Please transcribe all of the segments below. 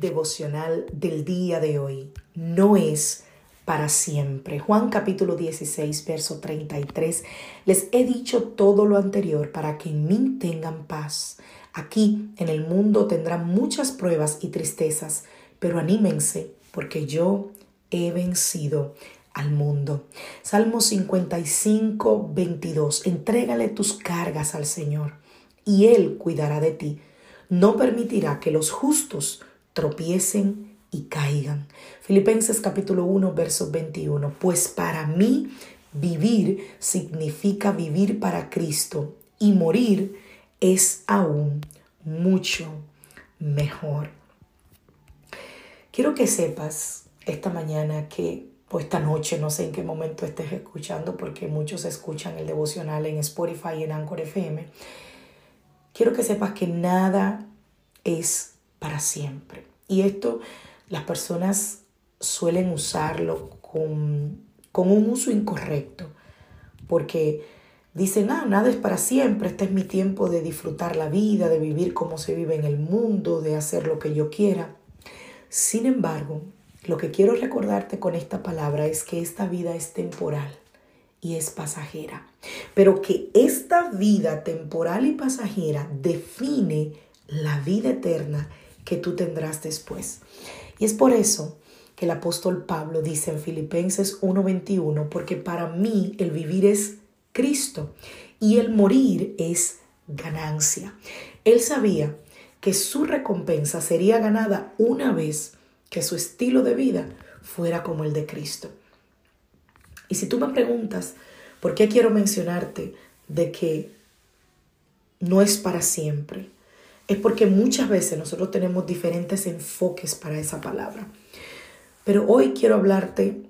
Devocional del día de hoy no es para siempre. Juan capítulo 16, verso 33. Les he dicho todo lo anterior para que en mí tengan paz. Aquí en el mundo tendrán muchas pruebas y tristezas, pero anímense porque yo he vencido al mundo. Salmo 55, 22. Entrégale tus cargas al Señor y Él cuidará de ti. No permitirá que los justos tropiecen y caigan. Filipenses capítulo 1, verso 21. Pues para mí vivir significa vivir para Cristo y morir es aún mucho mejor. Quiero que sepas esta mañana que, o esta noche, no sé en qué momento estés escuchando, porque muchos escuchan el devocional en Spotify y en Anchor FM. Quiero que sepas que nada es para siempre. Y esto las personas suelen usarlo con, un uso incorrecto, porque dicen, ah, nada es para siempre, este es mi tiempo de disfrutar la vida, de vivir como se vive en el mundo, de hacer lo que yo quiera. Sin embargo, lo que quiero recordarte con esta palabra es que esta vida es temporal y es pasajera, pero que esta vida temporal y pasajera define la vida eterna que tú tendrás después. Y es por eso que el apóstol Pablo dice en Filipenses 1:21, porque para mí el vivir es Cristo y el morir es ganancia. Él sabía que su recompensa sería ganada una vez que su estilo de vida fuera como el de Cristo. Y si tú me preguntas, ¿por qué quiero mencionarte de que no es para siempre? Es porque muchas veces nosotros tenemos diferentes enfoques para esa palabra. Pero hoy quiero hablarte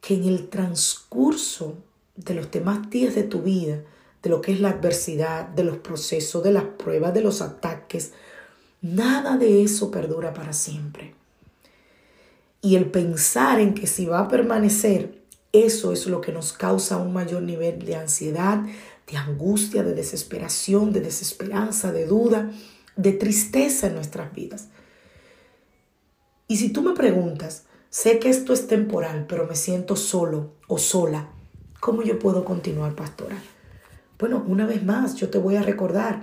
que en el transcurso de los demás días de tu vida, de lo que es la adversidad, de los procesos, de las pruebas, de los ataques, nada de eso perdura para siempre. Y el pensar en que si va a permanecer, eso es lo que nos causa un mayor nivel de ansiedad, de angustia, de desesperación, de desesperanza, de duda, de tristeza en nuestras vidas. Y si tú me preguntas, sé que esto es temporal, pero me siento solo o sola, ¿cómo yo puedo continuar, pastora? Bueno, una vez más, yo te voy a recordar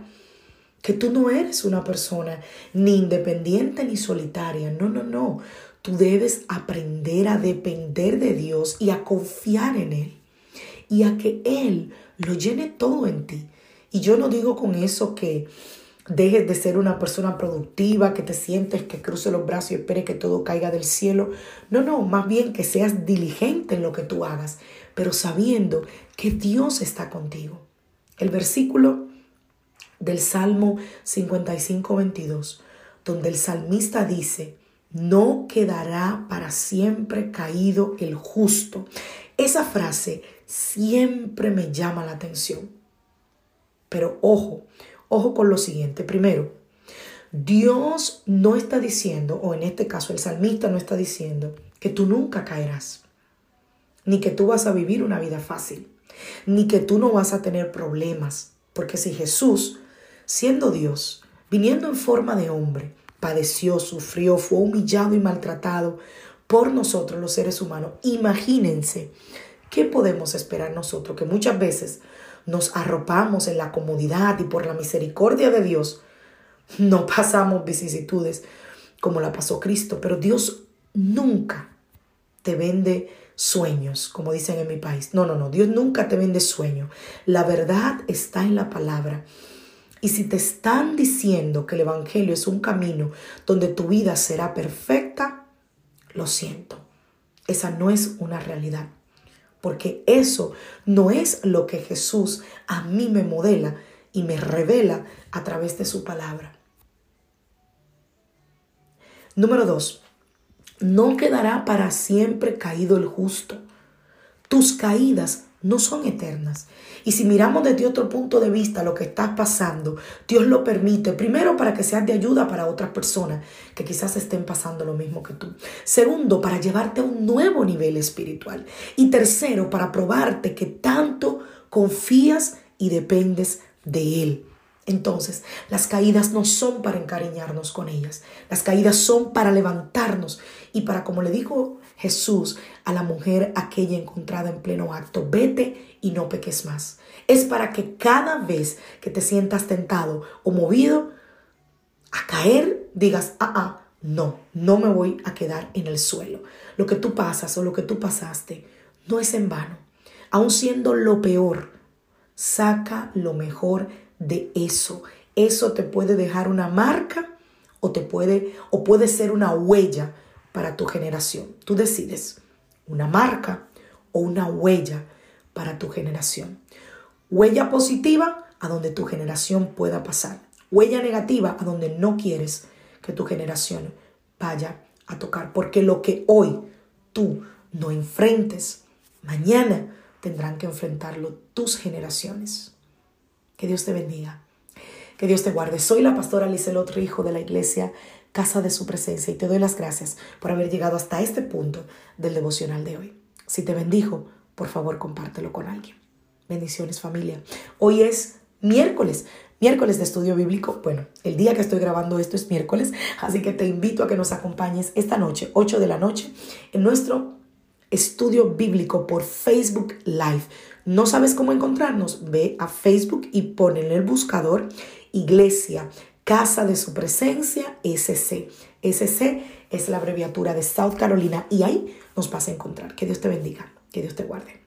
que tú no eres una persona ni independiente ni solitaria. No, no, no. Tú debes aprender a depender de Dios y a confiar en Él y a que Él lo llene todo en ti. Y yo no digo con eso que dejes de ser una persona productiva, que te sientes, que cruce los brazos y espere que todo caiga del cielo. No, no, más bien que seas diligente en lo que tú hagas, pero sabiendo que Dios está contigo. El versículo del Salmo 55, 22, donde el salmista dice, no quedará para siempre caído el justo. Esa frase siempre me llama la atención. Pero ojo, ojo con lo siguiente. Primero, Dios no está diciendo, o en este caso el salmista no está diciendo, que tú nunca caerás, ni que tú vas a vivir una vida fácil, ni que tú no vas a tener problemas. Porque si Jesús, siendo Dios, viniendo en forma de hombre, padeció, sufrió, fue humillado y maltratado por nosotros los seres humanos, imagínense ¿Qué podemos esperar nosotros? Que muchas veces nos arropamos en la comodidad y por la misericordia de Dios no pasamos vicisitudes como la pasó Cristo, pero Dios nunca te vende sueños, como dicen en mi país. No, no, no, Dios nunca te vende sueños. La verdad está en la palabra. Y si te están diciendo que el Evangelio es un camino donde tu vida será perfecta, lo siento. Esa no es una realidad porque eso no es lo que Jesús a mí me modela y me revela a través de su palabra. Número dos, no quedará para siempre caído el justo. Tus caídas no son eternas. Y si miramos desde otro punto de vista lo que está pasando, Dios lo permite, primero para que seas de ayuda para otras personas que quizás estén pasando lo mismo que tú. Segundo, para llevarte a un nuevo nivel espiritual. Y tercero, para probarte que tanto confías y dependes de Él. Entonces, las caídas no son para encariñarnos con ellas. Las caídas son para levantarnos y para, como le dijo Jesús a la mujer aquella encontrada en pleno acto, vete y no peques más. Es para que cada vez que te sientas tentado o movido a caer, digas, ah, ah, no, no me voy a quedar en el suelo. Lo que tú pasas o lo que tú pasaste no es en vano. Aun siendo lo peor, saca lo mejor de eso. Eso te puede dejar una marca o te puede o puede ser una huella para tu generación. Tú decides una marca o una huella para tu generación. Huella positiva a donde tu generación pueda pasar. Huella negativa a donde no quieres que tu generación vaya a tocar. Porque lo que hoy tú no enfrentes, mañana tendrán que enfrentarlo tus generaciones. Que Dios te bendiga. Que Dios te guarde. Soy la pastora Lizelot Hijo de la iglesia Casa de Su Presencia y te doy las gracias por haber llegado hasta este punto del devocional de hoy. Si te bendijo, por favor compártelo con alguien. Bendiciones familia. Hoy es miércoles, miércoles de estudio bíblico. Bueno, el día que estoy grabando esto es miércoles, así que te invito a que nos acompañes esta noche, 8 de la noche, en nuestro estudio bíblico por Facebook Live. ¿No sabes cómo encontrarnos? Ve a Facebook y pon en el buscador Iglesia, Casa de Su Presencia, SC. SC es la abreviatura de South Carolina y ahí nos vas a encontrar. Que Dios te bendiga, que Dios te guarde.